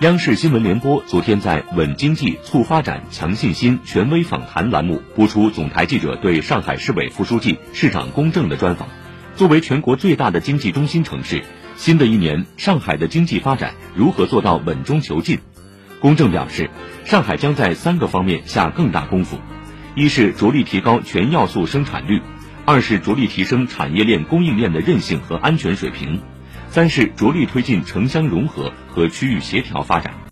央视新闻联播昨天在“稳经济、促发展、强信心”权威访谈栏目播出总台记者对上海市委副书记、市长龚正的专访。作为全国最大的经济中心城市，新的一年上海的经济发展如何做到稳中求进？龚正表示，上海将在三个方面下更大功夫：一是着力提高全要素生产率；二是着力提升产业链供应链的韧性和安全水平。三是着力推进城乡融合和区域协调发展。